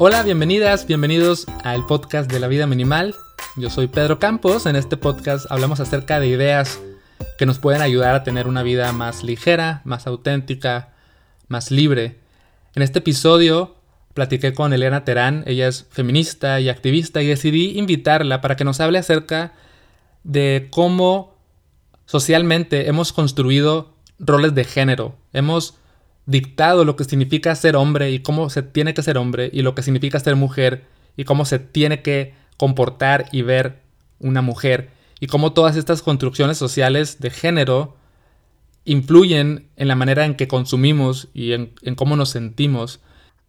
Hola, bienvenidas, bienvenidos al podcast de la vida minimal. Yo soy Pedro Campos. En este podcast hablamos acerca de ideas que nos pueden ayudar a tener una vida más ligera, más auténtica, más libre. En este episodio platiqué con Elena Terán, ella es feminista y activista y decidí invitarla para que nos hable acerca de cómo socialmente hemos construido roles de género. Hemos dictado lo que significa ser hombre y cómo se tiene que ser hombre y lo que significa ser mujer y cómo se tiene que comportar y ver una mujer y cómo todas estas construcciones sociales de género influyen en la manera en que consumimos y en, cómo nos sentimos.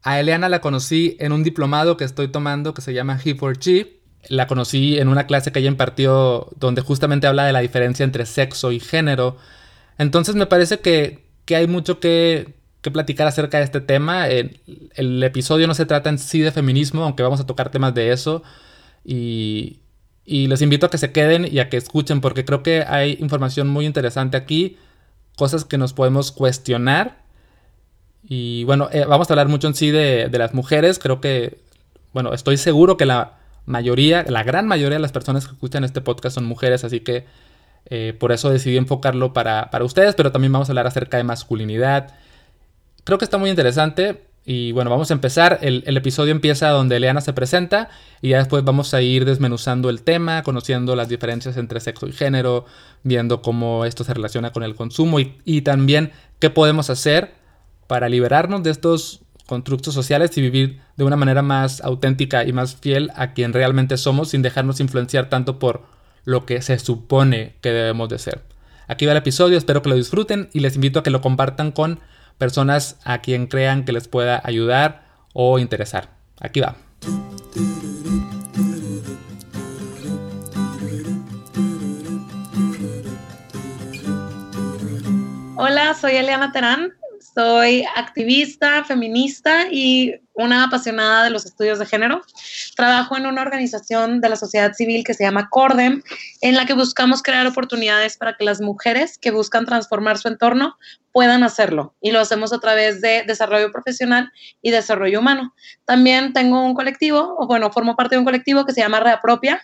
A Eliana la conocí en un diplomado que estoy tomando que se llama He for She. La conocí en una clase que ella impartió donde justamente habla de la diferencia entre sexo y género. Entonces me parece que, que hay mucho que, que platicar acerca de este tema. El, el, episodio no se trata en sí de feminismo, aunque vamos a tocar temas de eso. Y, y les invito a que se queden y a que escuchen, porque creo que hay información muy interesante aquí, cosas que nos podemos cuestionar. Y bueno, eh, vamos a hablar mucho en sí de, de las mujeres. Creo que, bueno, estoy seguro que la mayoría, la gran mayoría de las personas que escuchan este podcast son mujeres, así que eh, por eso decidí enfocarlo para, para ustedes, pero también vamos a hablar acerca de masculinidad Creo que está muy interesante. Y bueno, vamos a empezar. El, episodio empieza donde Eliana se presenta y ya después vamos a ir desmenuzando el tema, conociendo las diferencias entre sexo y género, viendo cómo esto se relaciona con el consumo y, y también qué podemos hacer para liberarnos de estos constructos sociales y vivir de una manera más auténtica y más fiel a quien realmente somos sin dejarnos influenciar tanto por lo que se supone que debemos de ser. Aquí va el episodio, espero que lo disfruten y les invito a que lo compartan con personas a quien crean que les pueda ayudar o interesar. Aquí va. Hola, soy Eliana Terán, soy activista, feminista y una apasionada de los estudios de género. Trabajo en una organización de la sociedad civil que se llama CORDEM, en la que buscamos crear oportunidades para que las mujeres que buscan transformar su entorno puedan hacerlo. Y lo hacemos a través de desarrollo profesional y desarrollo humano. También tengo un colectivo, o bueno, formo parte de un colectivo que se llama Reapropia,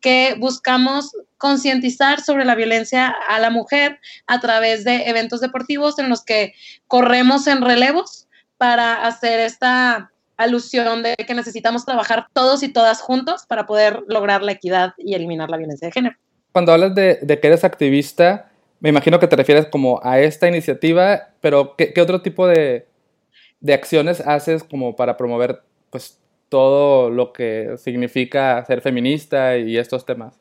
que buscamos concientizar sobre la violencia a la mujer a través de eventos deportivos en los que corremos en relevos para hacer esta alusión de que necesitamos trabajar todos y todas juntos para poder lograr la equidad y eliminar la violencia de género. Cuando hablas de, que eres activista, me imagino que te refieres como a esta iniciativa, pero ¿qué, otro tipo de, de, acciones haces como para promover pues todo lo que significa ser feminista y estos temas?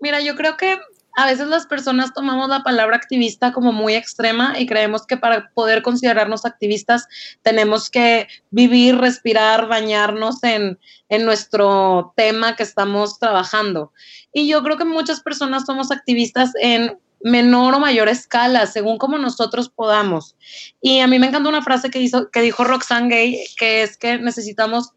Mira, yo creo que a veces las personas tomamos la palabra activista como muy extrema y creemos que para poder considerarnos activistas tenemos que vivir, respirar, bañarnos en, en nuestro tema que estamos trabajando. Y yo creo que muchas personas somos activistas en menor o mayor escala, según como nosotros podamos. Y a mí me encanta una frase que, hizo, que dijo Roxane Gay, que es que necesitamos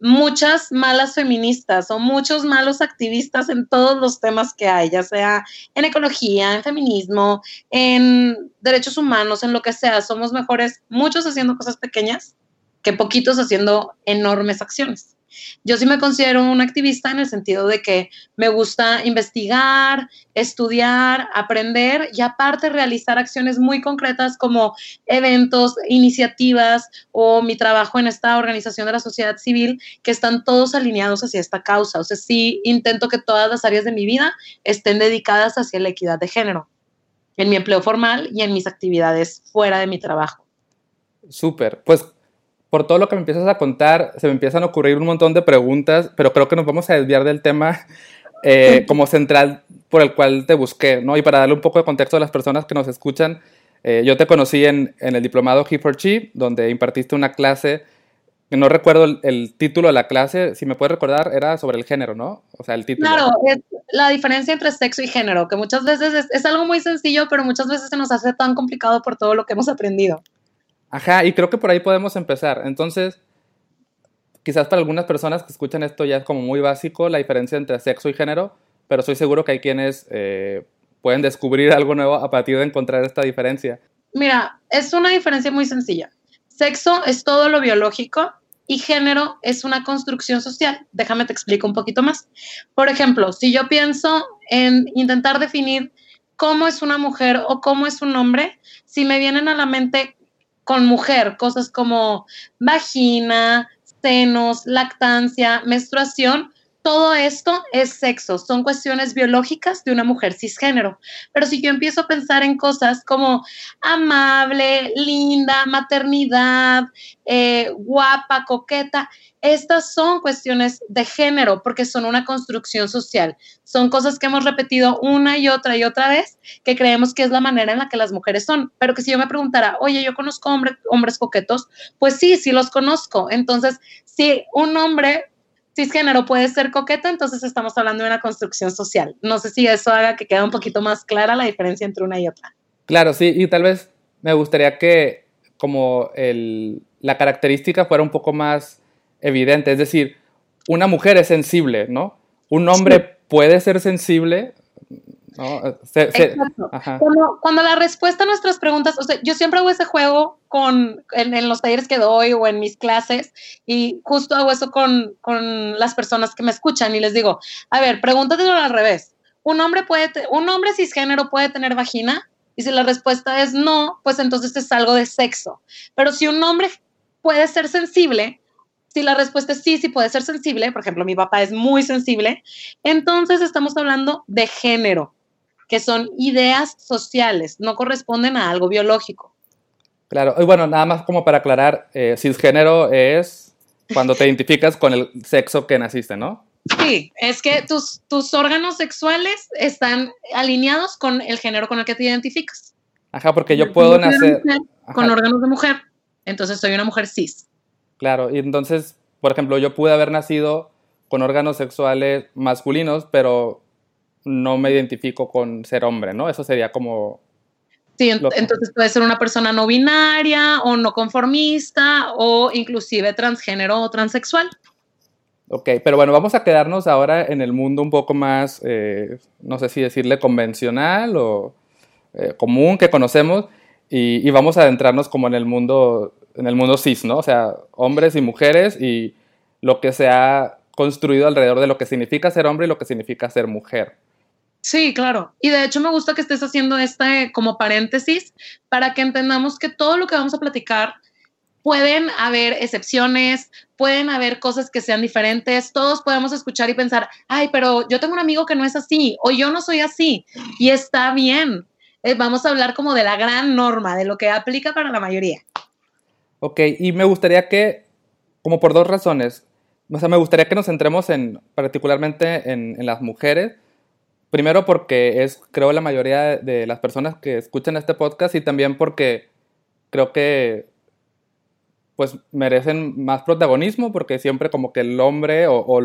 muchas malas feministas o muchos malos activistas en todos los temas que hay, ya sea en ecología, en feminismo, en derechos humanos, en lo que sea. Somos mejores muchos haciendo cosas pequeñas que poquitos haciendo enormes acciones. Yo sí me considero un activista en el sentido de que me gusta investigar, estudiar, aprender y aparte realizar acciones muy concretas como eventos, iniciativas o mi trabajo en esta organización de la sociedad civil que están todos alineados hacia esta causa. O sea, sí intento que todas las áreas de mi vida estén dedicadas hacia la equidad de género en mi empleo formal y en mis actividades fuera de mi trabajo. Súper. Pues por todo lo que me empiezas a contar, se me empiezan a ocurrir un montón de preguntas, pero creo que nos vamos a desviar del tema eh, como central por el cual te busqué, ¿no? Y para darle un poco de contexto a las personas que nos escuchan, eh, yo te conocí en, en, el diplomado He for She, donde impartiste una clase, no recuerdo el, título de la clase, si me puedes recordar, era sobre el género, ¿no? O sea, el título. Claro, es la diferencia entre sexo y género, que muchas veces es, es algo muy sencillo, pero muchas veces se nos hace tan complicado por todo lo que hemos aprendido. Ajá, y creo que por ahí podemos empezar. Entonces, quizás para algunas personas que escuchan esto ya es como muy básico la diferencia entre sexo y género, pero soy seguro que hay quienes eh, pueden descubrir algo nuevo a partir de encontrar esta diferencia. Mira, es una diferencia muy sencilla. Sexo es todo lo biológico y género es una construcción social. Déjame te explico un poquito más. Por ejemplo, si yo pienso en intentar definir cómo es una mujer o cómo es un hombre, si me vienen a la mente con mujer cosas como vagina, senos, lactancia, menstruación, todo esto es sexo, son cuestiones biológicas de una mujer cisgénero. Pero si yo empiezo a pensar en cosas como amable, linda, maternidad, eh, guapa, coqueta, estas son cuestiones de género porque son una construcción social. Son cosas que hemos repetido una y otra y otra vez que creemos que es la manera en la que las mujeres son. Pero que si yo me preguntara, oye, yo conozco hombres coquetos, pues sí, sí los conozco. Entonces, si un hombre cisgénero puede ser coqueta, entonces estamos hablando de una construcción social. No sé si eso haga que quede un poquito más clara la diferencia entre una y otra. Claro, sí, y tal vez me gustaría que como el, la característica fuera un poco más evidente, es decir, una mujer es sensible, ¿no? Un hombre puede ser sensible, cuando, la respuesta a nuestras preguntas, o sea, yo siempre hago ese juego con, en, los talleres que doy o en mis clases y justo hago eso con, con las personas que me escuchan y les digo, a ver, pregúntatelo al revés. ¿Un hombre, puede ¿Un hombre cisgénero puede tener vagina? Y si la respuesta es no, pues entonces es algo de sexo. Pero si un hombre puede ser sensible, si la respuesta es sí, sí puede ser sensible, por ejemplo, mi papá es muy sensible, entonces estamos hablando de género que son ideas sociales, no corresponden a algo biológico. Claro, y bueno, nada más como para aclarar, eh, cisgénero es cuando te identificas con el sexo que naciste, ¿no? Sí, es que tus, tus órganos sexuales están alineados con el género con el que te identificas. Ajá, porque yo puedo nacer... Con órganos de mujer, entonces soy una mujer cis. Claro, y entonces, por ejemplo, yo pude haber nacido con órganos sexuales masculinos, pero no me identifico con ser hombre, ¿no? Eso sería como... Sí, entonces puede ser una persona no binaria o no conformista o inclusive transgénero o transexual. Ok, pero bueno, vamos a quedarnos ahora en el mundo un poco más, eh, no sé si decirle convencional o eh, común que conocemos y, y, vamos a adentrarnos como en el mundo, en el mundo cis, ¿no? O sea, hombres y mujeres y lo que se ha construido alrededor de lo que significa ser hombre y lo que significa ser mujer. Sí, claro. Y de hecho me gusta que estés haciendo este como paréntesis para que entendamos que todo lo que vamos a platicar pueden haber excepciones, pueden haber cosas que sean diferentes, todos podemos escuchar y pensar, ay, pero yo tengo un amigo que no es así o yo no soy así y está bien. Eh, vamos a hablar como de la gran norma, de lo que aplica para la mayoría. Ok, y me gustaría que, como por dos razones, o sea, me gustaría que nos centremos en, particularmente en, en las mujeres, Primero porque es, creo, la mayoría de las personas que escuchan este podcast y también porque creo que pues merecen más protagonismo porque siempre como que el hombre o,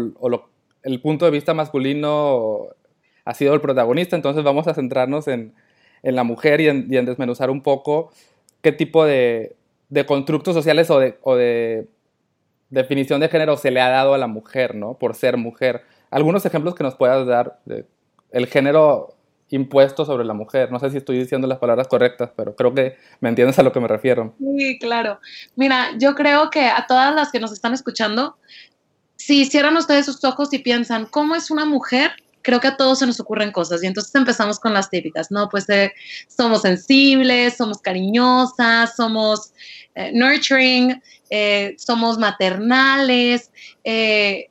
el punto de vista masculino ha sido el protagonista, entonces vamos a centrarnos en, la mujer y en, desmenuzar un poco qué tipo de, constructos sociales o de, o de definición de género se le ha dado a la mujer, ¿no? Por ser mujer. Algunos ejemplos que nos puedas dar de el género impuesto sobre la mujer. No sé si estoy diciendo las palabras correctas, pero creo que me entiendes a lo que me refiero. Sí, claro. Mira, yo creo que a todas las que nos están escuchando, si cierran ustedes sus ojos y piensan, ¿cómo es una mujer? Creo que a todos se nos ocurren cosas y entonces empezamos con las típicas, ¿no? Pues eh, somos sensibles, somos cariñosas, somos eh, nurturing, eh, somos maternales,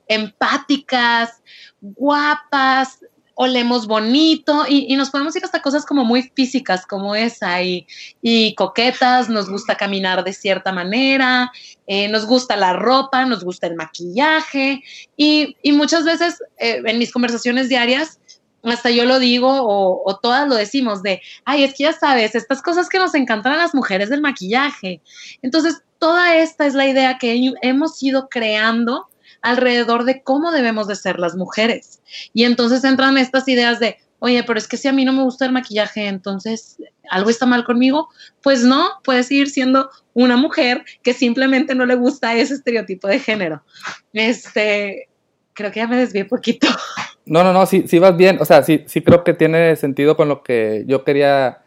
empáticas, guapas, olemos bonito y, nos podemos ir hasta cosas como muy físicas como esa y, y coquetas, nos gusta caminar de cierta manera, eh, nos gusta la ropa, nos gusta el maquillaje y, muchas veces eh, en mis conversaciones diarias hasta yo lo digo o, o, todas lo decimos de, ay, es que ya sabes, estas cosas que nos encantan a las mujeres del maquillaje. Entonces, toda esta es la idea que hemos ido creando alrededor de cómo debemos de ser las mujeres. Y entonces entran estas ideas de, oye, pero es que si a mí no me gusta el maquillaje, entonces algo está mal conmigo. Pues no, puedes seguir siendo una mujer que simplemente no le gusta ese estereotipo de género. Este, creo que ya me desvié poquito. No, no, no, sí, sí vas bien. O sea, sí, sí creo que tiene sentido con lo que yo quería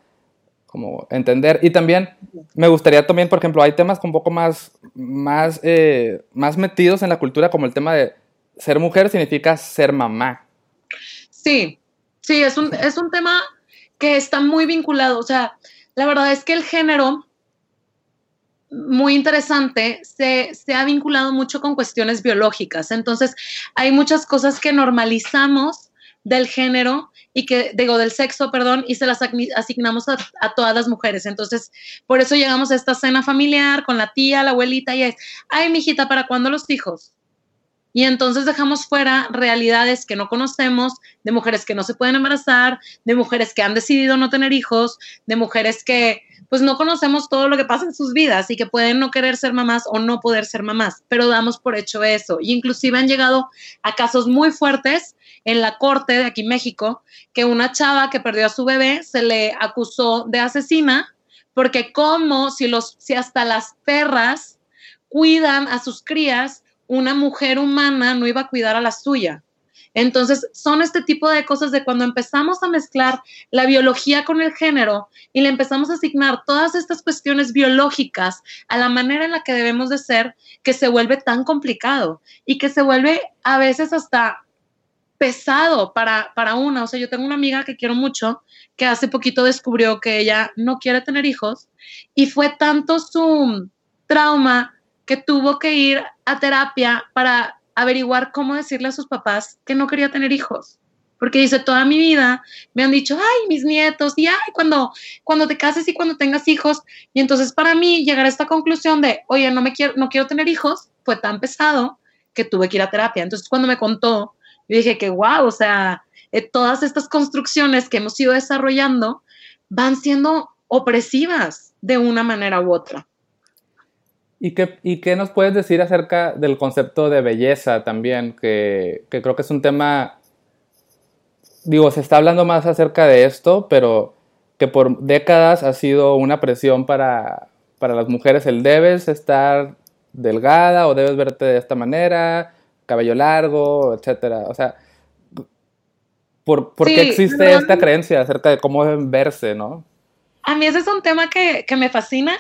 como entender. Y también me gustaría también, por ejemplo, hay temas un poco más, más, eh, más metidos en la cultura, como el tema de ser mujer significa ser mamá. Sí, sí, es un, es un tema que está muy vinculado. O sea, la verdad es que el género, muy interesante, se, se, ha vinculado mucho con cuestiones biológicas. Entonces, hay muchas cosas que normalizamos del género y que, digo, del sexo, perdón, y se las asignamos a, todas las mujeres. Entonces, por eso llegamos a esta cena familiar con la tía, la abuelita, y es, ay, mijita, ¿para cuándo los hijos? Y entonces dejamos fuera realidades que no conocemos, de mujeres que no se pueden embarazar, de mujeres que han decidido no tener hijos, de mujeres que pues no conocemos todo lo que pasa en sus vidas y que pueden no querer ser mamás o no poder ser mamás, pero damos por hecho eso. Y inclusive han llegado a casos muy fuertes en la corte de aquí México, que una chava que perdió a su bebé se le acusó de asesina, porque como si los, si hasta las perras cuidan a sus crías, una mujer humana no iba a cuidar a la suya. Entonces, son este tipo de cosas de cuando empezamos a mezclar la biología con el género y le empezamos a asignar todas estas cuestiones biológicas a la manera en la que debemos de ser, que se vuelve tan complicado y que se vuelve a veces hasta pesado para, para una. O sea, yo tengo una amiga que quiero mucho que hace poquito descubrió que ella no quiere tener hijos y fue tanto su trauma que tuvo que ir a terapia para averiguar cómo decirle a sus papás que no quería tener hijos. Porque dice, toda mi vida me han dicho, ay, mis nietos, y ay, cuando, cuando te cases y cuando tengas hijos. Y entonces para mí llegar a esta conclusión de, oye, no, me quiero, no quiero tener hijos, fue tan pesado que tuve que ir a terapia. Entonces cuando me contó, yo dije que, wow, o sea, eh, todas estas construcciones que hemos ido desarrollando van siendo opresivas de una manera u otra. ¿Y qué, ¿Y qué nos puedes decir acerca del concepto de belleza también? Que, que, creo que es un tema, digo, se está hablando más acerca de esto, pero que por décadas ha sido una presión para, para las mujeres el debes estar delgada o debes verte de esta manera, cabello largo, etcétera. O sea, ¿por, por qué existe esta creencia acerca de cómo deben verse, no? A mí ese es un tema que, que me fascina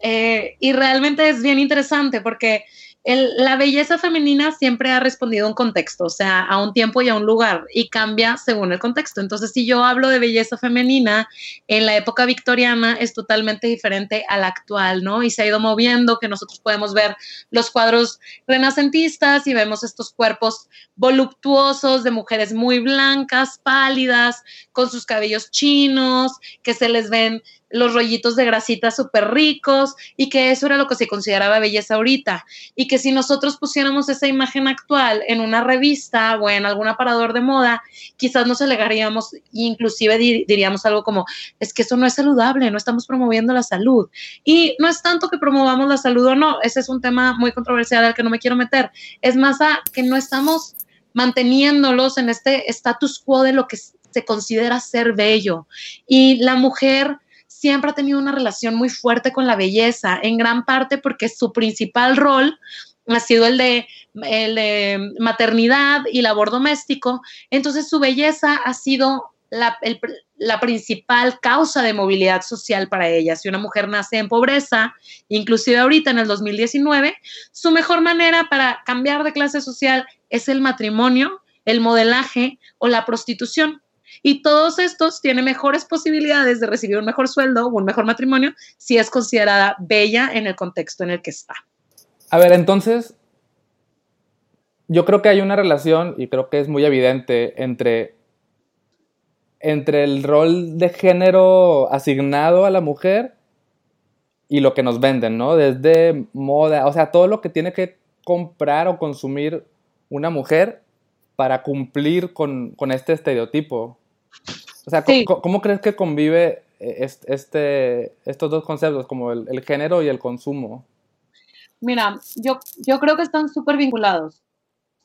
eh, y realmente es bien interesante porque la belleza femenina siempre ha respondido a un contexto, o sea, a un tiempo y a un lugar, y cambia según el contexto. Entonces, si yo hablo de belleza femenina en la época victoriana, es totalmente diferente a la actual, ¿no? Y se ha ido moviendo, que nosotros podemos ver los cuadros renacentistas y vemos estos cuerpos voluptuosos de mujeres muy blancas, pálidas, con sus cabellos chinos, que se les ven los rollitos de grasita súper ricos y que eso era lo que se consideraba belleza ahorita. Y que si nosotros pusiéramos esa imagen actual en una revista o en algún aparador de moda, quizás nos alegaríamos, inclusive diríamos algo como, es que eso no es saludable, no estamos promoviendo la salud. Y no es tanto que promovamos la salud o no, ese es un tema muy controversial al que no me quiero meter, es más a que no estamos manteniéndolos en este status quo de lo que se considera ser bello. Y la mujer siempre ha tenido una relación muy fuerte con la belleza, en gran parte porque su principal rol ha sido el de, el maternidad y labor doméstico. Entonces su belleza ha sido la, la, principal causa de movilidad social para ella. Si una mujer nace en pobreza, inclusive ahorita en el 2019, su mejor manera para cambiar de clase social es el matrimonio, el modelaje o la prostitución. Y todos estos tienen mejores posibilidades de recibir un mejor sueldo o un mejor matrimonio si es considerada bella en el contexto en el que está. A ver, entonces, yo creo que hay una relación, y creo que es muy evidente, entre, entre el rol de género asignado a la mujer y lo que nos venden, ¿no? Desde moda, o sea, todo lo que tiene que comprar o consumir una mujer para cumplir con, con este estereotipo. O sea, ¿cómo, crees que convive eh, este, estos dos conceptos, como el, género y el consumo? Mira, yo, yo creo que están súper vinculados.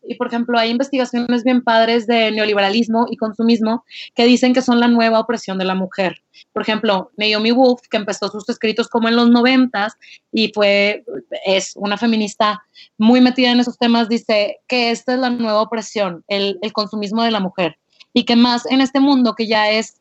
Y, por ejemplo, hay investigaciones bien padres de neoliberalismo y consumismo que dicen que son la nueva opresión de la mujer. Por ejemplo, Naomi Wolf, que empezó sus escritos como en los noventas y fue, es una feminista muy metida en esos temas, dice que esta es la nueva opresión, el, el consumismo de la mujer y que más en este mundo que ya es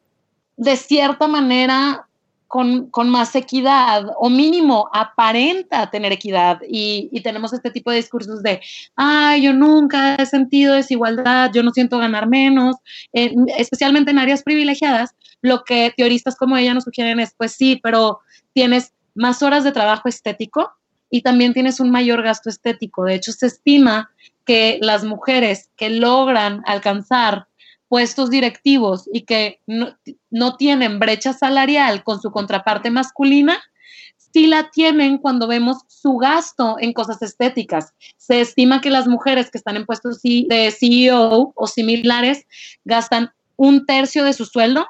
de cierta manera con, más equidad o mínimo aparenta tener equidad y, tenemos este tipo de discursos de, ay, yo nunca he sentido desigualdad, yo no siento ganar menos, especialmente en áreas privilegiadas, lo que teoristas como ella nos sugieren es, pues sí, pero tienes más horas de trabajo estético y también tienes un mayor gasto estético. De hecho, se estima que las mujeres que logran alcanzar puestos directivos y que no, tienen brecha salarial con su contraparte masculina, sí la tienen cuando vemos su gasto en cosas estéticas. Se estima que las mujeres que están en puestos de CEO o similares gastan un tercio de su sueldo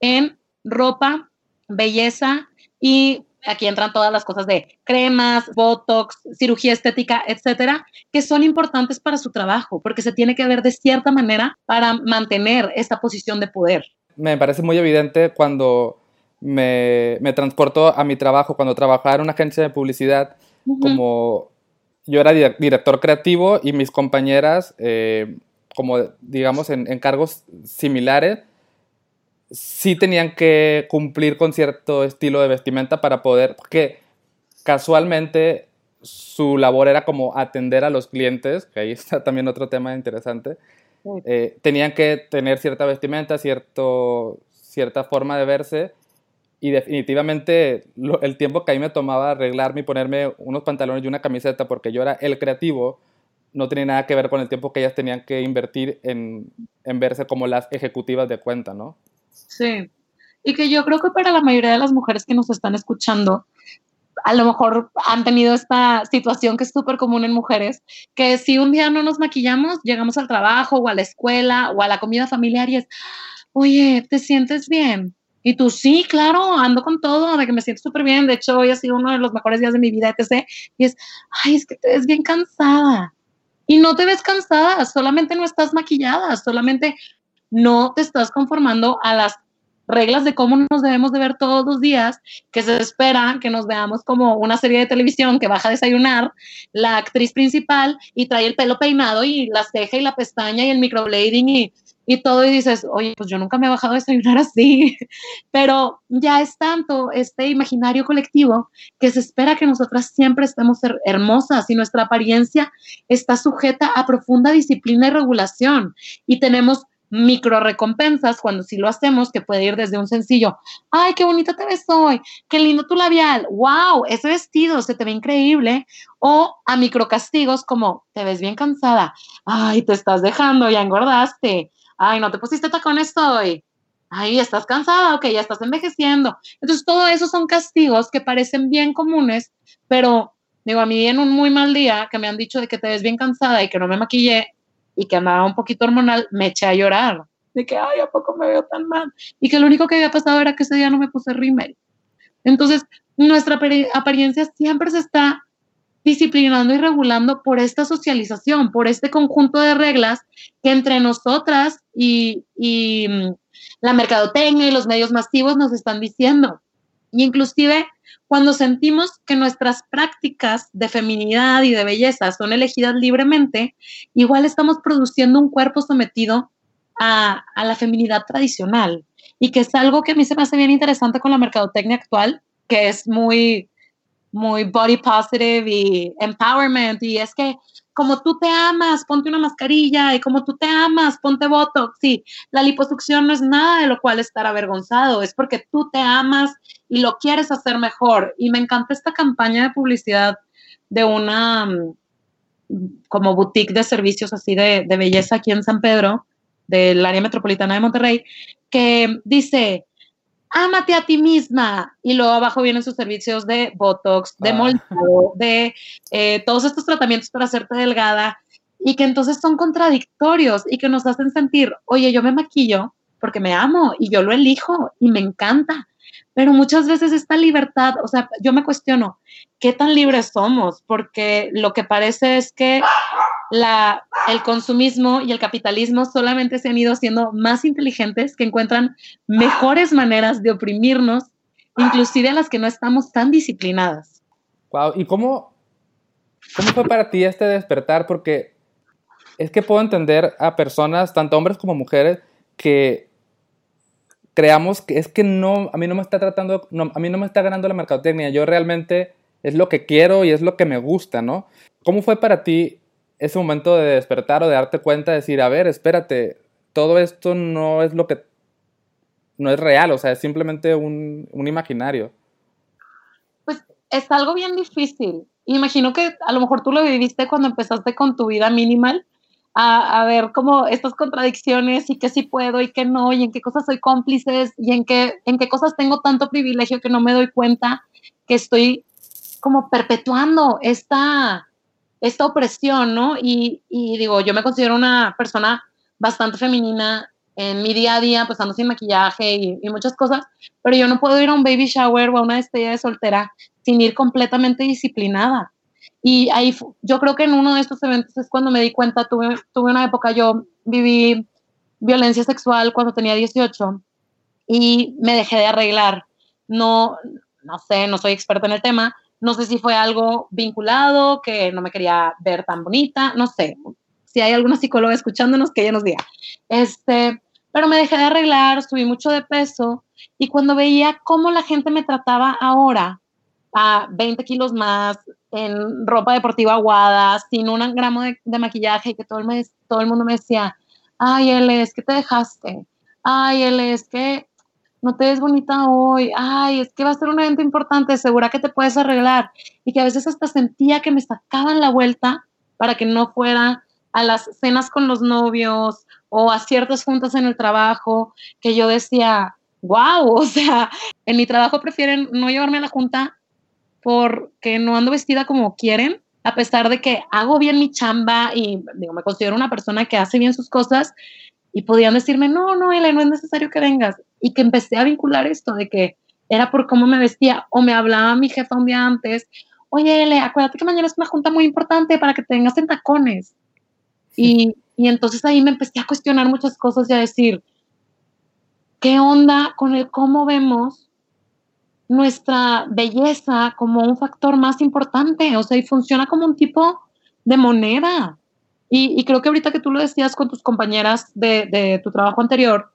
en ropa, belleza y aquí entran todas las cosas de cremas, botox, cirugía estética, etcétera, que son importantes para su trabajo, porque se tiene que ver de cierta manera para mantener esta posición de poder. Me parece muy evidente cuando me, me transportó a mi trabajo, cuando trabajaba en una agencia de publicidad, como yo era director creativo y mis compañeras, eh, como digamos en, en cargos similares, sí tenían que cumplir con cierto estilo de vestimenta para poder, porque casualmente su labor era como atender a los clientes, que ahí está también otro tema interesante, eh, tenían que tener cierta vestimenta, cierto, cierta forma de verse, y definitivamente el tiempo que a mí me tomaba arreglarme y ponerme unos pantalones y una camiseta, porque yo era el creativo, no tenía nada que ver con el tiempo que ellas tenían que invertir en, en verse como las ejecutivas de cuenta, ¿no? Sí. Y que yo creo que para la mayoría de las mujeres que nos están escuchando, a lo mejor han tenido esta situación que es súper común en mujeres, que si un día no nos maquillamos, llegamos al trabajo o a la escuela o a la comida familiar y es, oye, ¿te sientes bien? Y tú, sí, claro, ando con todo, de que me siento súper bien. De hecho, hoy ha sido uno de los mejores días de mi vida, etc. Y es, ay, es que te ves bien cansada. Y no te ves cansada, solamente no estás maquillada, solamente no te estás conformando a las reglas de cómo nos debemos de ver todos los días, que se espera que nos veamos como una serie de televisión que baja a desayunar, la actriz principal y trae el pelo peinado y la ceja y la pestaña y el microblading y, y todo y dices, oye, pues yo nunca me he bajado a desayunar así, pero ya es tanto este imaginario colectivo que se espera que nosotras siempre estemos hermosas y nuestra apariencia está sujeta a profunda disciplina y regulación. Y tenemos micro recompensas cuando sí lo hacemos, que puede ir desde un sencillo, ay, qué bonita te ves hoy, qué lindo tu labial, wow, ese vestido se te ve increíble, o a micro castigos como, te ves bien cansada, ay, te estás dejando, ya engordaste, ay, no te pusiste tacones hoy, ay, estás cansada, ok, ya estás envejeciendo. Entonces, todo eso son castigos que parecen bien comunes, pero digo, a mí en un muy mal día que me han dicho de que te ves bien cansada y que no me maquillé, y que andaba un poquito hormonal, me eché a llorar. De que, ay, ¿a poco me veo tan mal? Y que lo único que había pasado era que ese día no me puse rímel. Entonces, nuestra apariencia siempre se está disciplinando y regulando por esta socialización, por este conjunto de reglas que entre nosotras y, y mm, la mercadotecnia y los medios masivos nos están diciendo. Y inclusive cuando sentimos que nuestras prácticas de feminidad y de belleza son elegidas libremente, igual estamos produciendo un cuerpo sometido a, la feminidad tradicional. Y que es algo que a mí se me hace bien interesante con la mercadotecnia actual, que es muy, muy body positive y empowerment. Y es que como tú te amas, ponte una mascarilla y como tú te amas, ponte botox. Sí, la liposucción no es nada de lo cual estar avergonzado, es porque tú te amas y lo quieres hacer mejor. Y me encanta esta campaña de publicidad de una mm, como boutique de servicios así de, de belleza aquí en San Pedro, del área metropolitana de Monterrey, que dice, ámate a ti misma. Y luego abajo vienen sus servicios de Botox, de ah. de eh, todos estos tratamientos para hacerte delgada y que entonces son contradictorios y que nos hacen sentir, oye, yo me maquillo porque me amo y yo lo elijo y me encanta. Pero muchas veces esta libertad, o sea, yo me cuestiono, ¿qué tan libres somos? Porque lo que parece es que el consumismo y el capitalismo solamente se han ido siendo más inteligentes, que encuentran mejores maneras de oprimirnos, inclusive a las que no estamos tan disciplinadas. Wow, ¿y cómo, cómo fue para ti este despertar? Porque es que puedo entender a personas, tanto hombres como mujeres, que creamos que es que no, a mí no me está tratando, a mí no me está ganando la mercadotecnia, yo realmente es lo que quiero y es lo que me gusta, ¿no? ¿Cómo fue para ti ese momento de despertar o de darte cuenta de decir, a ver, espérate, todo esto no es lo que, no es real, o sea, es simplemente un, un imaginario? Pues es algo bien difícil. Imagino que a lo mejor tú lo viviste cuando empezaste con tu vida minimal, a, ver cómo estas contradicciones y qué sí puedo y qué no, y en qué cosas soy cómplices y en qué, en qué cosas tengo tanto privilegio que no me doy cuenta que estoy como perpetuando esta, esta opresión, ¿no? Y, digo, yo me considero una persona bastante femenina en mi día a día, pues ando sin maquillaje y, y, muchas cosas, pero yo no puedo ir a un baby shower o a una despedida de soltera sin ir completamente disciplinada. Y ahí yo creo que en uno de estos eventos es cuando me di cuenta, tuve, tuve una época, yo viví violencia sexual cuando tenía 18 y me dejé de arreglar. No, no sé, no soy experta en el tema, no sé si fue algo vinculado, que no me quería ver tan bonita, no sé. Si hay alguna psicóloga escuchándonos, que ella nos diga. Este, pero me dejé de arreglar, subí mucho de peso y cuando veía cómo la gente me trataba ahora, a 20 kilos más, en ropa deportiva aguada, sin un gramo de, maquillaje, y que todo el, todo el mundo me decía, ay, él es que te dejaste, ay, él es que no te ves bonita hoy, ay, es que va a ser un evento importante, segura que te puedes arreglar. Y que a veces hasta sentía que me sacaban la vuelta para que no fuera a las cenas con los novios o a ciertas juntas en el trabajo, que yo decía, wow, o sea, en mi trabajo prefieren no llevarme a la junta porque no ando vestida como quieren, a pesar de que hago bien mi chamba y digo, me considero una persona que hace bien sus cosas y podían decirme, no, no, Ele, no es necesario que vengas. Y que empecé a vincular esto de que era por cómo me vestía o me hablaba mi jefa un día antes, oye, Ele, acuérdate que mañana es una junta muy importante para que te vengas en tacones. Y, y entonces ahí me empecé a cuestionar muchas cosas y a decir, ¿qué onda con el cómo vemos nuestra belleza como un factor más importante, o sea, y funciona como un tipo de moneda. Y, creo que ahorita que tú lo decías con tus compañeras de, de, tu trabajo anterior,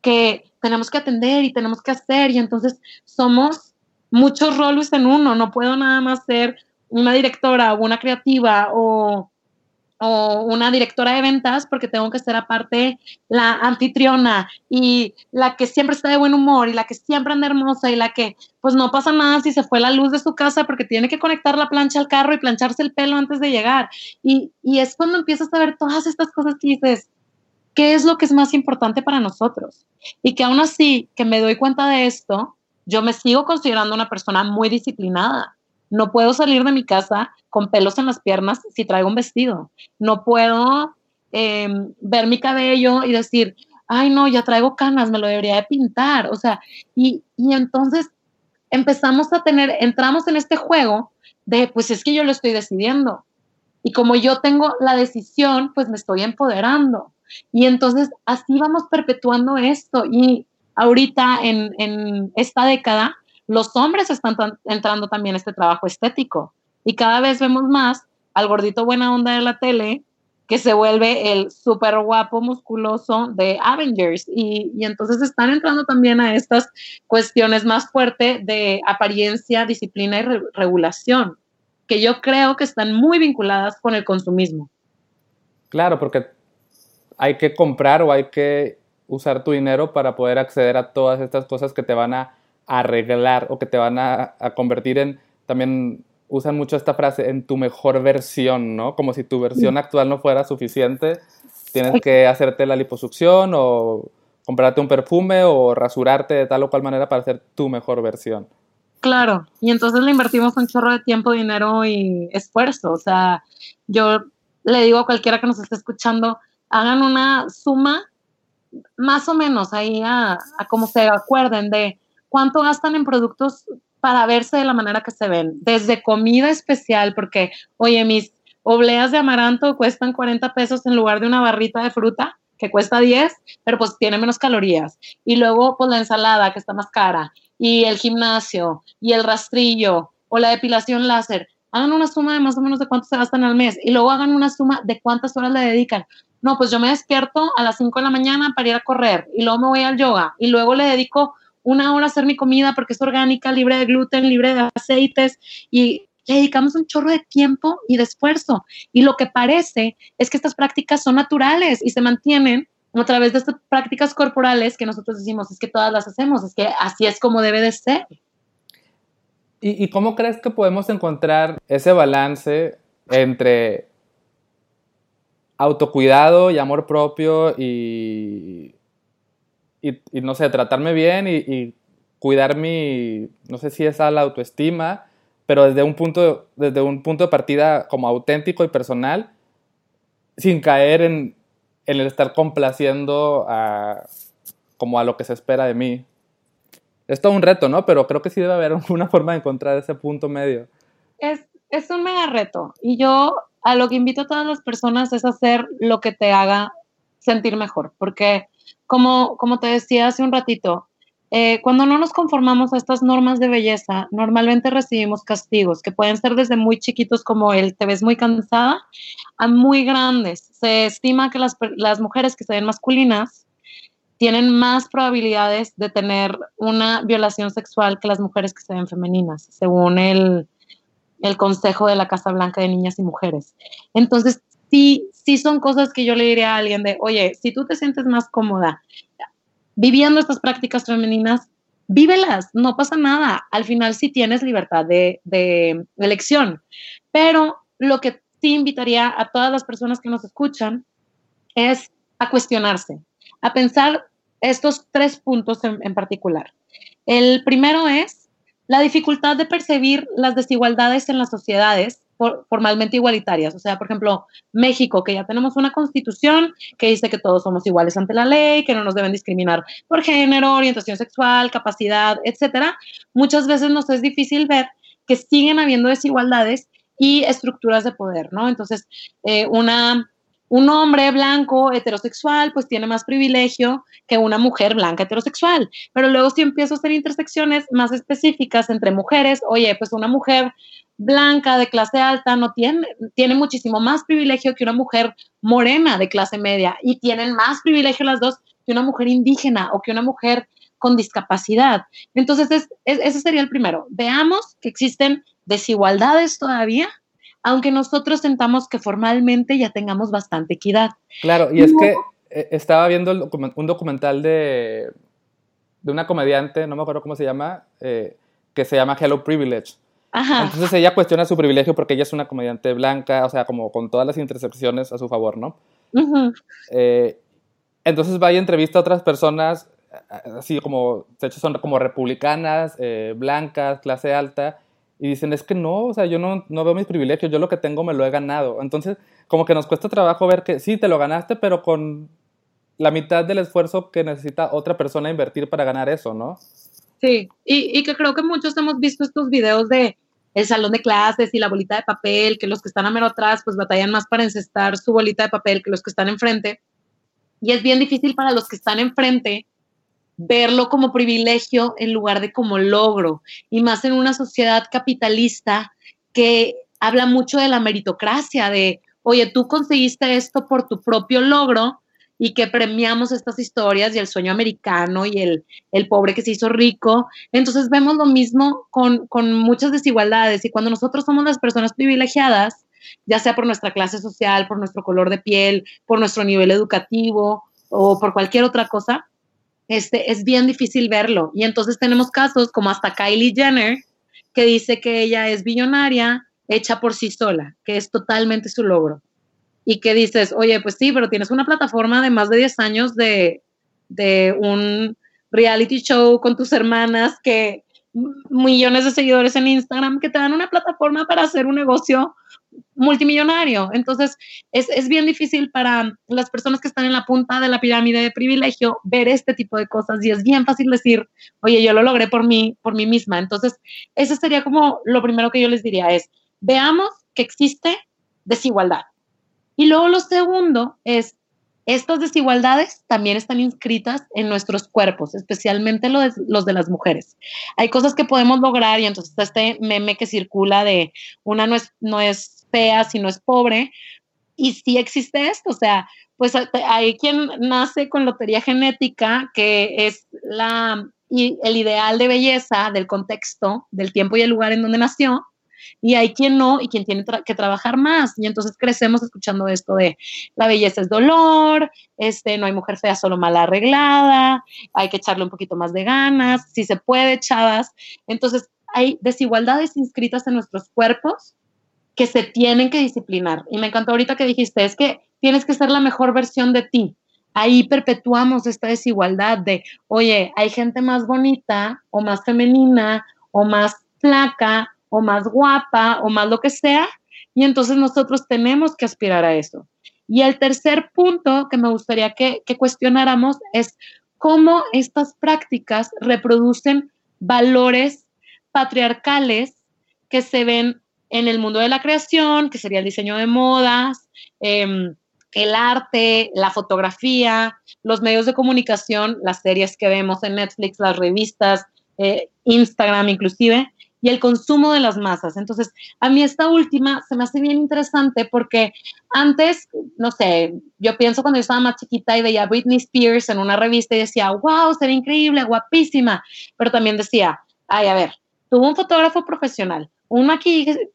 que tenemos que atender y tenemos que hacer, y entonces somos muchos roles en uno, no puedo nada más ser una directora o una creativa o o una directora de ventas porque tengo que ser aparte la anfitriona y la que siempre está de buen humor y la que siempre anda hermosa y la que pues no pasa nada si se fue la luz de su casa porque tiene que conectar la plancha al carro y plancharse el pelo antes de llegar. Y, y es cuando empiezas a ver todas estas cosas que dices, ¿qué es lo que es más importante para nosotros? Y que aún así que me doy cuenta de esto, yo me sigo considerando una persona muy disciplinada no puedo salir de mi casa con pelos en las piernas si traigo un vestido. No puedo em, ver mi cabello y decir, ay, no, ya traigo canas, me lo debería de pintar. O sea, y, y entonces empezamos a tener, entramos en este juego de, pues es que yo lo estoy decidiendo. Y como yo tengo la decisión, pues me estoy empoderando. Y entonces así vamos perpetuando esto. Y ahorita en, en esta década, los hombres están entrando también a este trabajo estético y cada vez vemos más al gordito buena onda de la tele que se vuelve el súper guapo musculoso de Avengers y, entonces están entrando también a estas cuestiones más fuertes de apariencia, disciplina y regulación, que yo creo que están muy vinculadas con el consumismo. Claro, porque hay que comprar o hay que usar tu dinero para poder acceder a todas estas cosas que te van a arreglar o que te van a, convertir en, también usan mucho esta frase, en tu mejor versión, ¿no? Como si tu versión actual no fuera suficiente, tienes que hacerte la liposucción o comprarte un perfume o rasurarte de tal o cual manera para hacer tu mejor versión. Claro, y entonces le invertimos un chorro de tiempo, dinero y esfuerzo. O sea, yo le digo a cualquiera que nos esté escuchando, hagan una suma más o menos ahí a, a como se acuerden de cuánto gastan en productos para verse de la manera que se ven, desde comida especial, porque, oye, mis obleas de amaranto cuestan 40 pesos en lugar de una barrita de fruta que cuesta 10, pero pues tiene menos calorías. Y luego, pues la ensalada, que está más cara, y el gimnasio, y el rastrillo, o la depilación láser. hagan una suma de más o menos de cuánto se gastan al mes y luego hagan una suma de cuántas horas le dedican. No, pues yo me despierto a las 5 de la mañana para ir a correr y luego me voy al yoga y luego le dedico una hora hacer mi comida porque es orgánica, libre de gluten, libre de aceites y le dedicamos un chorro de tiempo y de esfuerzo. Y lo que parece es que estas prácticas son naturales y se mantienen a través de estas prácticas corporales que nosotros decimos, es que todas las hacemos, es que así es como debe de ser. ¿Y, cómo crees que podemos encontrar ese balance entre autocuidado y amor propio y, y, no sé, tratarme bien y, y, cuidar mi, no sé si es a la autoestima, pero desde un punto, desde un punto de partida como auténtico y personal, sin caer en, en el estar complaciendo a, como a lo que se espera de mí. Es todo un reto, ¿no? Pero creo que sí debe haber una forma de encontrar ese punto medio. Es, es un mega reto. Y yo a lo que invito a todas las personas es hacer lo que te haga sentir mejor. Porque, como, te decía hace un ratito, eh, cuando no nos conformamos a estas normas de belleza, normalmente recibimos castigos que pueden ser desde muy chiquitos como el te ves muy cansada a muy grandes. Se estima que las, las mujeres que se ven masculinas tienen más probabilidades de tener una violación sexual que las mujeres que se ven femeninas, según el Consejo de la Casa Blanca de Niñas y Mujeres. Entonces, sí, sí son cosas que yo le diría a alguien de, oye, si tú te sientes más cómoda viviendo estas prácticas femeninas, vívelas, no pasa nada. Al final sí tienes libertad de, elección. Pero lo que sí invitaría a todas las personas que nos escuchan es a cuestionarse, a pensar estos tres puntos en particular. El primero es la dificultad de percibir las desigualdades en las sociedades formalmente igualitarias. O sea, por ejemplo, México, que ya tenemos una constitución que dice que todos somos iguales ante la ley, que no nos deben discriminar por género, orientación sexual, capacidad, etcétera. Muchas veces nos es difícil ver que siguen habiendo desigualdades y estructuras de poder, ¿no? Entonces, eh, una un hombre blanco heterosexual pues tiene más privilegio que una mujer blanca heterosexual. Pero luego si empiezo a hacer intersecciones más específicas entre mujeres, oye, pues una mujer blanca de clase alta no tiene, tiene muchísimo más privilegio que una mujer morena de clase media y tienen más privilegio las dos que una mujer indígena o que una mujer con discapacidad. Entonces, ese sería el primero. Veamos que existen desigualdades todavía aunque nosotros sentamos que formalmente ya tengamos bastante equidad. Claro, y es que eh, estaba viendo un documental de, de una comediante, no me acuerdo cómo se llama, eh, que se llama Hello Privilege. Ajá. Entonces ella cuestiona su privilegio porque ella es una comediante blanca, o sea, como con todas las intersecciones a su favor, ¿no? Eh, entonces va y entrevista a otras personas, así como, de hecho son como republicanas, blancas, clase alta, y dicen, es que no, o sea, yo no, no, veo mis privilegios, yo lo que tengo me lo he ganado. Entonces, como que nos cuesta trabajo ver que sí, te lo ganaste, pero con la mitad del esfuerzo que necesita otra persona invertir para ganar eso, ¿no? Sí, y, y que creo que muchos hemos visto estos videos de el salón de clases y la bolita de papel, que los que están a mero atrás pues batallan más para encestar su bolita de papel que los que están enfrente. Y es bien difícil para los que están enfrente verlo como privilegio en lugar de como logro, y más en una sociedad capitalista que habla mucho de la meritocracia, de, oye, tú conseguiste esto por tu propio logro y que premiamos estas historias y el sueño americano y el, el pobre que se hizo rico. Entonces vemos lo mismo con, con muchas desigualdades y cuando nosotros somos las personas privilegiadas, ya sea por nuestra clase social, por nuestro color de piel, por nuestro nivel educativo o por cualquier otra cosa, este, es bien difícil verlo. Y entonces tenemos casos como hasta Kylie Jenner, que dice que ella es billonaria, hecha por sí sola, que es totalmente su logro. Y que dices, oye, pues sí, pero tienes una plataforma de más de 10 años de, de un reality show con tus hermanas que millones de seguidores en Instagram que te dan una plataforma para hacer un negocio multimillonario. Entonces, es, bien difícil para las personas que están en la punta de la pirámide de privilegio ver este tipo de cosas y es bien fácil decir, oye, yo lo logré por mí, por mí misma. Entonces, eso sería como lo primero que yo les diría es, veamos que existe desigualdad. Y luego lo segundo es, estas desigualdades también están inscritas en nuestros cuerpos, especialmente los de, las mujeres. Hay cosas que podemos lograr y entonces este meme que circula de una no es, no es fea, sino es pobre. Y sí existe esto, o sea, pues hay quien nace con lotería genética, que es la, el ideal de belleza del contexto, del tiempo y el lugar en donde nació, y hay quien no y quien tiene que trabajar más. Y entonces crecemos escuchando esto de la belleza es dolor, este, no hay mujer fea, solo mal arreglada, hay que echarle un poquito más de ganas, si se puede, chavas. Entonces hay desigualdades inscritas en nuestros cuerpos que se tienen que disciplinar. Y me encantó ahorita que dijiste, es que tienes que ser la mejor versión de ti. Ahí perpetuamos esta desigualdad de, oye, hay gente más bonita o más femenina o más flaca o más guapa o más lo que sea, y entonces nosotros tenemos que aspirar a eso. Y el tercer punto que me gustaría que, que cuestionáramos es cómo estas prácticas reproducen valores patriarcales que se ven en el mundo de la creación, que sería el diseño de modas, em, el arte, la fotografía, los medios de comunicación, las series que vemos en Netflix, las revistas, eh, Instagram inclusive, y el consumo de las masas. Entonces, a mí esta última se me hace bien interesante porque antes, no sé, yo pienso cuando yo estaba más chiquita y veía a Britney Spears en una revista y decía, wow, se ve increíble, guapísima, pero también decía, ay, a ver, tuvo un fotógrafo profesional, un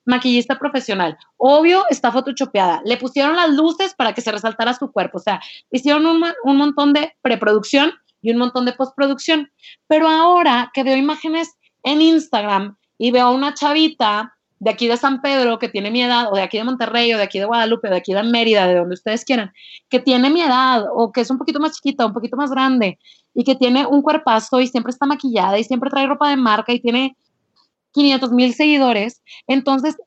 maquillista profesional. Obvio, está photoshopeada. Le pusieron las luces para que se resaltara su cuerpo. O sea, hicieron un, montón de preproducción y un montón de postproducción. Pero ahora que veo imágenes en Instagram y veo a una chavita de aquí de San Pedro que tiene mi edad, o de aquí de Monterrey, o de aquí de Guadalupe, o de aquí de Mérida, de donde ustedes quieran, que tiene mi edad, o que es un poquito más chiquita, un poquito más grande, y que tiene un cuerpazo y siempre está maquillada y siempre trae ropa de marca y tiene 500 mil seguidores, entonces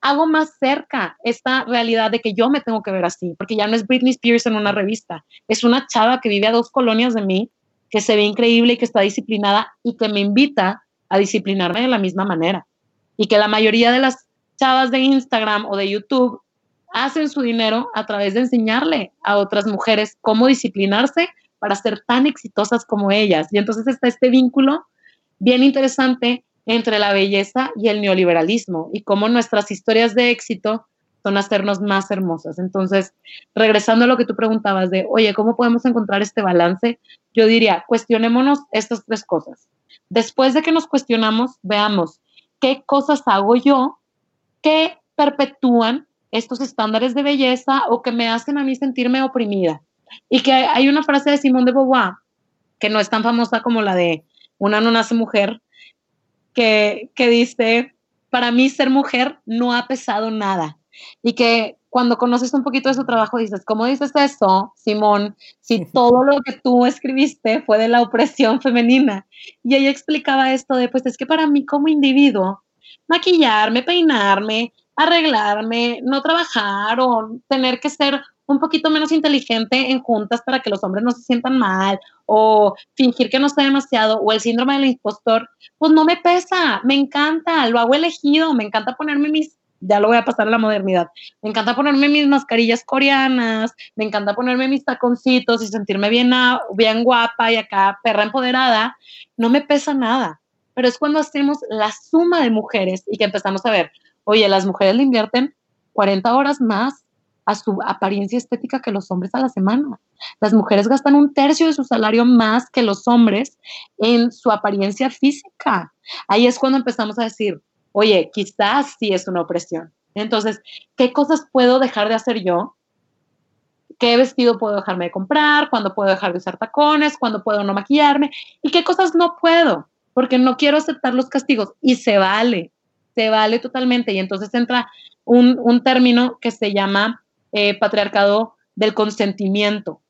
hago más cerca esta realidad de que yo me tengo que ver así, porque ya no es Britney Spears en una revista, es una chava que vive a dos colonias de mí, que se ve increíble y que está disciplinada y que me invita a disciplinarme de la misma manera. Y que la mayoría de las chavas de Instagram o de YouTube hacen su dinero a través de enseñarle a otras mujeres cómo disciplinarse para ser tan exitosas como ellas. Y entonces está este vínculo bien interesante entre la belleza y el neoliberalismo y cómo nuestras historias de éxito son hacernos más hermosas. Entonces, regresando a lo que tú preguntabas de, oye, ¿cómo podemos encontrar este balance? Yo diría, cuestionémonos estas tres cosas. Después de que nos cuestionamos, veamos qué cosas hago yo que perpetúan estos estándares de belleza o que me hacen a mí sentirme oprimida. Y que hay una frase de Simón de Beauvoir, que no es tan famosa como la de una no nace mujer, que, que dice, para mí ser mujer no ha pesado nada y que cuando conoces un poquito de su trabajo dices, ¿cómo dices eso, Simón? Si todo lo que tú escribiste fue de la opresión femenina. Y ella explicaba esto de, pues es que para mí como individuo, maquillarme, peinarme, arreglarme, no trabajar o tener que ser un poquito menos inteligente en juntas para que los hombres no se sientan mal o fingir que no sé demasiado o el síndrome del impostor, pues no me pesa, me encanta, lo hago elegido, me encanta ponerme mis ya lo voy a pasar a la modernidad. Me encanta ponerme mis mascarillas coreanas, me encanta ponerme mis taconcitos y sentirme bien, bien guapa y acá perra empoderada. No me pesa nada, pero es cuando hacemos la suma de mujeres y que empezamos a ver, oye, las mujeres le invierten 40 horas más a su apariencia estética que los hombres a la semana. Las mujeres gastan un tercio de su salario más que los hombres en su apariencia física. Ahí es cuando empezamos a decir, oye, quizás sí es una opresión. Entonces, ¿qué cosas puedo dejar de hacer yo? ¿Qué vestido puedo dejarme de comprar? ¿Cuándo puedo dejar de usar tacones? ¿Cuándo puedo no maquillarme? ¿Y qué cosas no puedo? Porque no quiero aceptar los castigos. Y se vale, se vale totalmente. Y entonces entra un, término que se llama eh, patriarcado del consentimiento,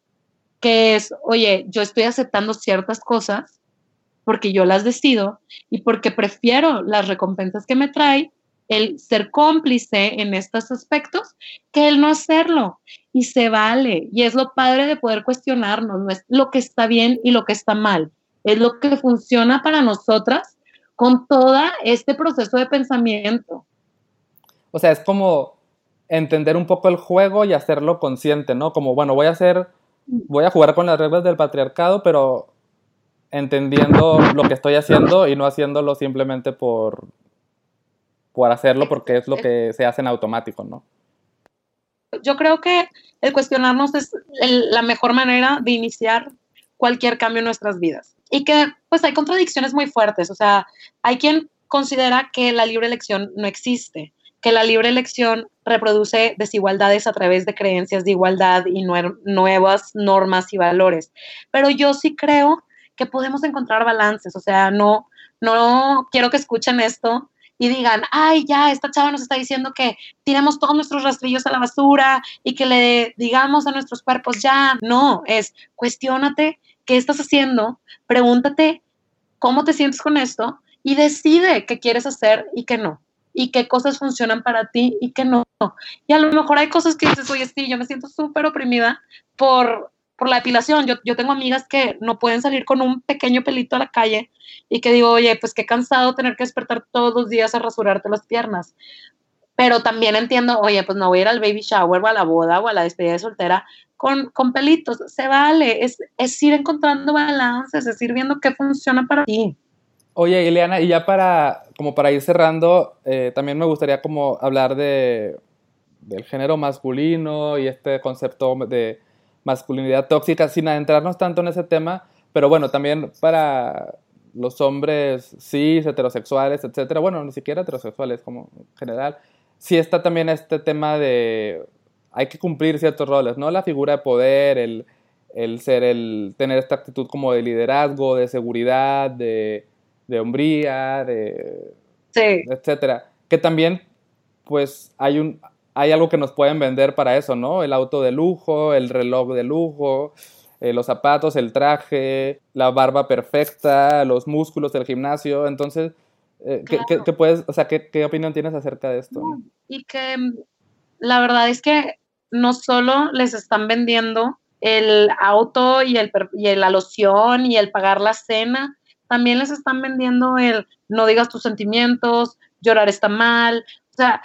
que es, oye, yo estoy aceptando ciertas cosas porque yo las decido y porque prefiero las recompensas que me trae el ser cómplice en estos aspectos que el no hacerlo. Y se vale. Y es lo padre de poder cuestionarnos. No es lo que está bien y lo que está mal. Es lo que funciona para nosotras con todo este proceso de pensamiento. O sea, es como entender un poco el juego y hacerlo consciente, ¿no? Como, bueno, voy a hacer voy a jugar con las reglas del patriarcado, pero entendiendo lo que estoy haciendo y no haciéndolo simplemente por, por hacerlo porque es lo que se hace en automático, ¿no? Yo creo que el cuestionarnos es la mejor manera de iniciar cualquier cambio en nuestras vidas. Y que pues hay contradicciones muy fuertes, o sea, hay quien considera que la libre elección no existe, que la libre elección reproduce desigualdades a través de creencias de igualdad y nuevas normas y valores. Pero yo sí creo que podemos encontrar balances, o sea, no, no quiero que escuchen esto y digan, ay, ya, esta chava nos está diciendo que tiremos todos nuestros rastrillos a la basura y que le digamos a nuestros cuerpos, ya, no, es cuestiónate qué estás haciendo, pregúntate cómo te sientes con esto y decide qué quieres hacer y qué no. Y qué cosas funcionan para ti y qué no. Y a lo mejor hay cosas que dices, oye, sí, yo me siento súper oprimida por, por la depilación. Yo, yo tengo amigas que no pueden salir con un pequeño pelito a la calle y que digo, oye, pues qué cansado tener que despertar todos los días a rasurarte las piernas. Pero también entiendo, oye, pues no voy a ir al baby shower o a la boda o a la despedida de soltera con, con pelitos. Se vale, es, es ir encontrando balances, es ir viendo qué funciona para ti. Oye, Ileana, y ya para, como para ir cerrando, eh, también me gustaría como hablar de, del género masculino y este concepto de masculinidad tóxica, sin adentrarnos tanto en ese tema, pero bueno, también para los hombres cis, heterosexuales, etcétera, bueno, ni siquiera heterosexuales como en general, sí está también este tema de hay que cumplir ciertos roles, ¿no? La figura de poder, el, el ser, el tener esta actitud como de liderazgo, de seguridad, de, de hombría, de... Sí. etcétera. Que también, pues, hay, un, hay algo que nos pueden vender para eso, ¿no? El auto de lujo, el reloj de lujo, eh, los zapatos, el traje, la barba perfecta, los músculos del gimnasio. Entonces, eh, ¿qué, puedes, o sea, ¿qué, ¿qué, opinión tienes acerca de esto? Y que la verdad es que no solo les están vendiendo el auto y, el, y la loción y el pagar la cena, también les están vendiendo el no digas tus sentimientos, llorar está mal. O sea,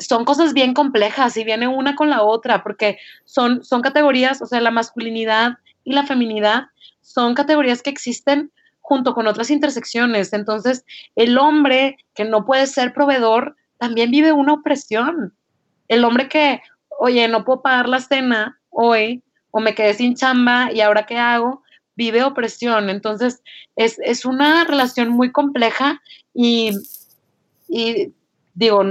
son cosas bien complejas y viene una con la otra, porque son, son categorías, o sea, la masculinidad y la feminidad son categorías que existen junto con otras intersecciones. Entonces, el hombre que no puede ser proveedor también vive una opresión. El hombre que, oye, no puedo pagar la cena hoy, o me quedé sin chamba y ahora qué hago, vive opresión. Entonces, es, una relación muy compleja y, y digo,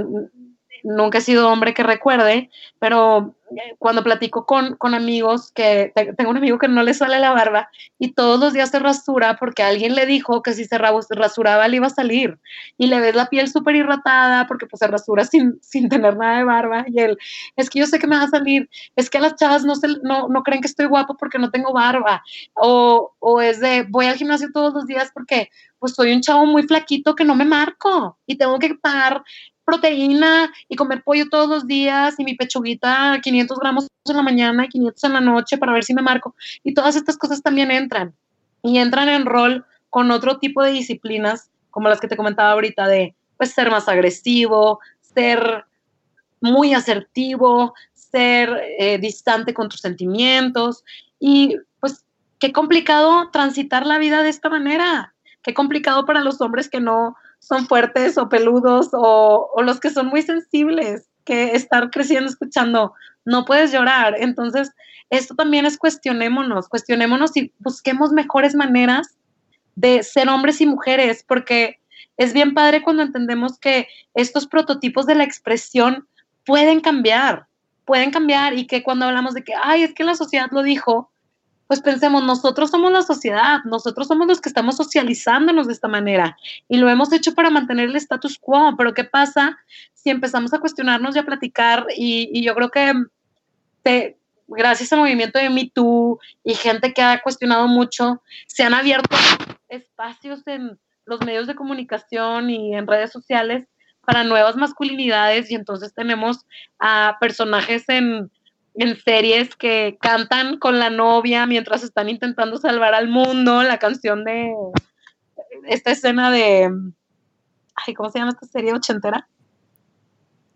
nunca he sido hombre que recuerde, pero cuando platico con, con, amigos, que tengo un amigo que no le sale la barba y todos los días se rasura porque alguien le dijo que si se rasuraba le iba a salir. Y le ves la piel súper irratada porque pues se rasura sin, sin tener nada de barba y él, es que yo sé que me va a salir, es que las chavas no, se, no, no creen que estoy guapo porque no tengo barba o, o es de voy al gimnasio todos los días porque pues soy un chavo muy flaquito que no me marco y tengo que pagar proteína y comer pollo todos los días y mi pechuguita 500 gramos en la mañana y 500 en la noche para ver si me marco. Y todas estas cosas también entran y entran en rol con otro tipo de disciplinas como las que te comentaba ahorita de pues ser más agresivo, ser muy asertivo, ser eh, distante con tus sentimientos y pues qué complicado transitar la vida de esta manera, qué complicado para los hombres que no son fuertes o peludos o, los que son muy sensibles, que estar creciendo escuchando, no puedes llorar. Entonces, esto también es cuestionémonos, cuestionémonos y busquemos mejores maneras de ser hombres y mujeres, porque es bien padre cuando entendemos que estos prototipos de la expresión pueden cambiar, pueden cambiar y que cuando hablamos de que, ay, es que la sociedad lo dijo, pues pensemos, nosotros somos la sociedad, nosotros somos los que estamos socializándonos de esta manera y lo hemos hecho para mantener el status quo, pero ¿qué pasa si empezamos a cuestionarnos y a platicar? Y, yo creo que gracias al movimiento de Me Too y gente que ha cuestionado mucho, se han abierto espacios en los medios de comunicación y en redes sociales para nuevas masculinidades y entonces tenemos a personajes en en series que cantan con la novia mientras están intentando salvar al mundo, la canción de esta escena de ay, ¿cómo se llama esta serie ochentera?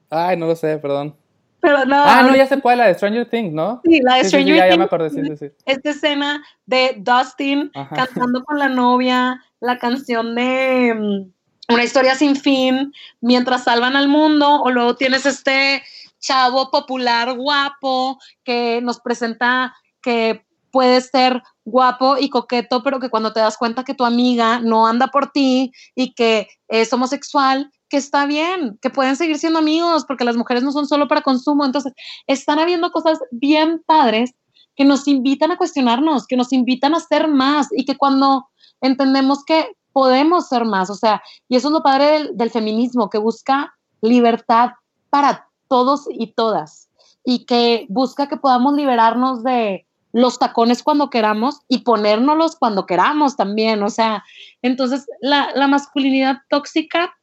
Ay, no lo sé, perdón. Pero no. Ah, no, ya se puede la de Stranger Things, ¿no? Sí, la de Sí, Stranger sí, ya, ya Things. me acordé, sí, sí, sí. Esta escena de Dustin Ajá. cantando con la novia, la canción de mm, Una historia sin fin, mientras salvan al mundo, o luego tienes este chavo popular guapo que nos presenta que puede ser guapo y coqueto, pero que cuando te das cuenta que tu amiga no anda por ti y que es homosexual, que está bien, que pueden seguir siendo amigos, porque las mujeres no son solo para consumo. Entonces, están habiendo cosas bien padres que nos invitan a cuestionarnos, que nos invitan a ser más y que cuando entendemos que podemos ser más, o sea, y eso es lo padre del, del feminismo, que busca libertad para todos y todas y que busca que podamos liberarnos de los tacones cuando queramos y ponérnoslos cuando queramos también, o sea, entonces la, la masculinidad tóxica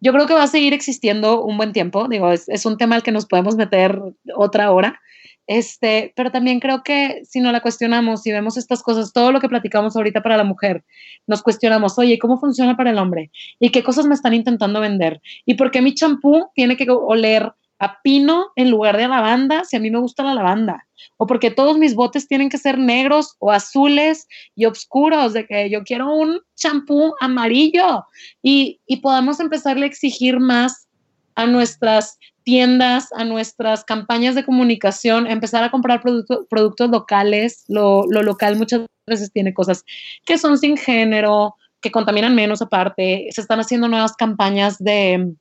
yo creo que va a seguir existiendo un buen tiempo, digo, es, es un tema al que nos podemos meter otra hora, este, pero también creo que si no la cuestionamos, si vemos estas cosas, todo lo que platicamos ahorita para la mujer, nos cuestionamos, oye, ¿cómo funciona para el hombre? ¿Y qué cosas me están intentando vender? ¿Y por qué mi champú tiene que oler a pino en lugar de a lavanda si a mí me gusta la lavanda? ¿O porque todos mis botes tienen que ser negros o azules y oscuros? De que yo quiero un champú amarillo y, y podamos empezarle a exigir más a nuestras tiendas, a nuestras campañas de comunicación, empezar a comprar producto, productos locales. Lo, lo, local muchas veces tiene cosas que son sin género, que contaminan menos aparte. Se están haciendo nuevas campañas de,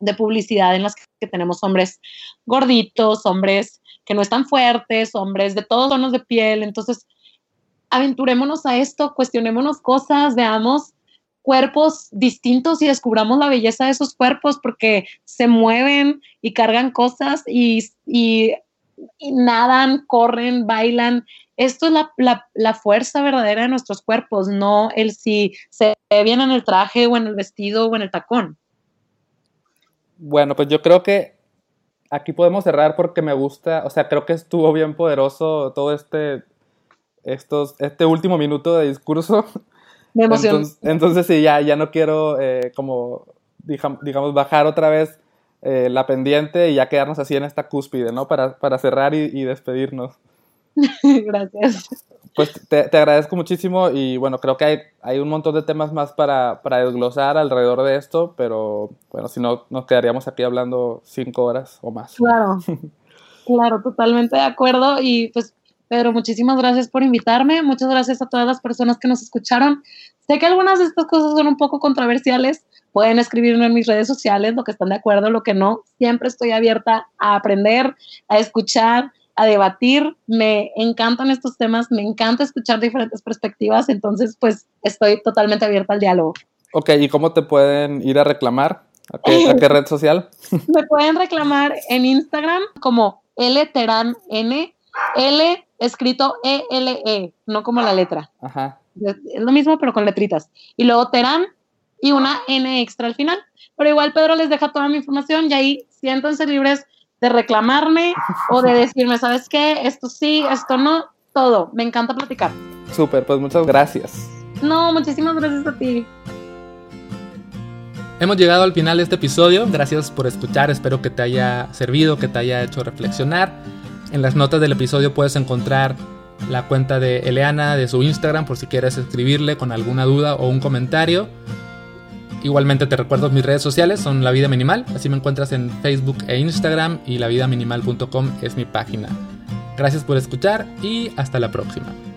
de publicidad en las que tenemos hombres gorditos, hombres que no están fuertes, hombres de todos tonos de piel. Entonces, aventurémonos a esto, cuestionémonos cosas, veamos cuerpos distintos y descubramos la belleza de esos cuerpos porque se mueven y cargan cosas y, nadan, corren, bailan. Esto es la, la, la, fuerza verdadera de nuestros cuerpos, no el si se ve bien en el traje o en el vestido o en el tacón. Bueno, pues yo creo que aquí podemos cerrar porque me gusta, o sea, creo que estuvo bien poderoso todo este, estos, este último minuto de discurso. Me emociono. Entonces, entonces, sí, ya, ya no quiero eh, como, digamos, bajar otra vez eh, la pendiente y ya quedarnos así en esta cúspide, ¿no? Para, para cerrar y, y despedirnos. Gracias. Pues te, te, agradezco muchísimo y bueno, creo que hay, hay un montón de temas más para, para, desglosar alrededor de esto, pero bueno, si no, nos quedaríamos aquí hablando cinco horas o más. Claro, claro, totalmente de acuerdo y pues Pedro, muchísimas gracias por invitarme. Muchas gracias a todas las personas que nos escucharon. Sé que algunas de estas cosas son un poco controversiales. Pueden escribirme en mis redes sociales lo que están de acuerdo, lo que no. Siempre estoy abierta a aprender, a escuchar, a debatir. Me encantan estos temas, me encanta escuchar diferentes perspectivas. Entonces, pues estoy totalmente abierta al diálogo. Ok, ¿y cómo te pueden ir a reclamar? ¿A qué, a qué red social? Me pueden reclamar en Instagram como lteran n L escrito E-L-E, -E, no como la letra. Ajá. Es lo mismo, pero con letritas. Y luego Terán y una N extra al final. Pero igual Pedro les deja toda mi información y ahí siéntanse libres de reclamarme o de decirme, ¿sabes qué? Esto sí, esto no, todo. Me encanta platicar. Súper, pues muchas gracias. No, muchísimas gracias a ti. Hemos llegado al final de este episodio. Gracias por escuchar. Espero que te haya servido, que te haya hecho reflexionar. En las notas del episodio puedes encontrar la cuenta de Eleana de su Instagram por si quieres escribirle con alguna duda o un comentario. Igualmente te recuerdo mis redes sociales son La Vida Minimal, así me encuentras en Facebook e Instagram y lavidaminimal.com es mi página. Gracias por escuchar y hasta la próxima.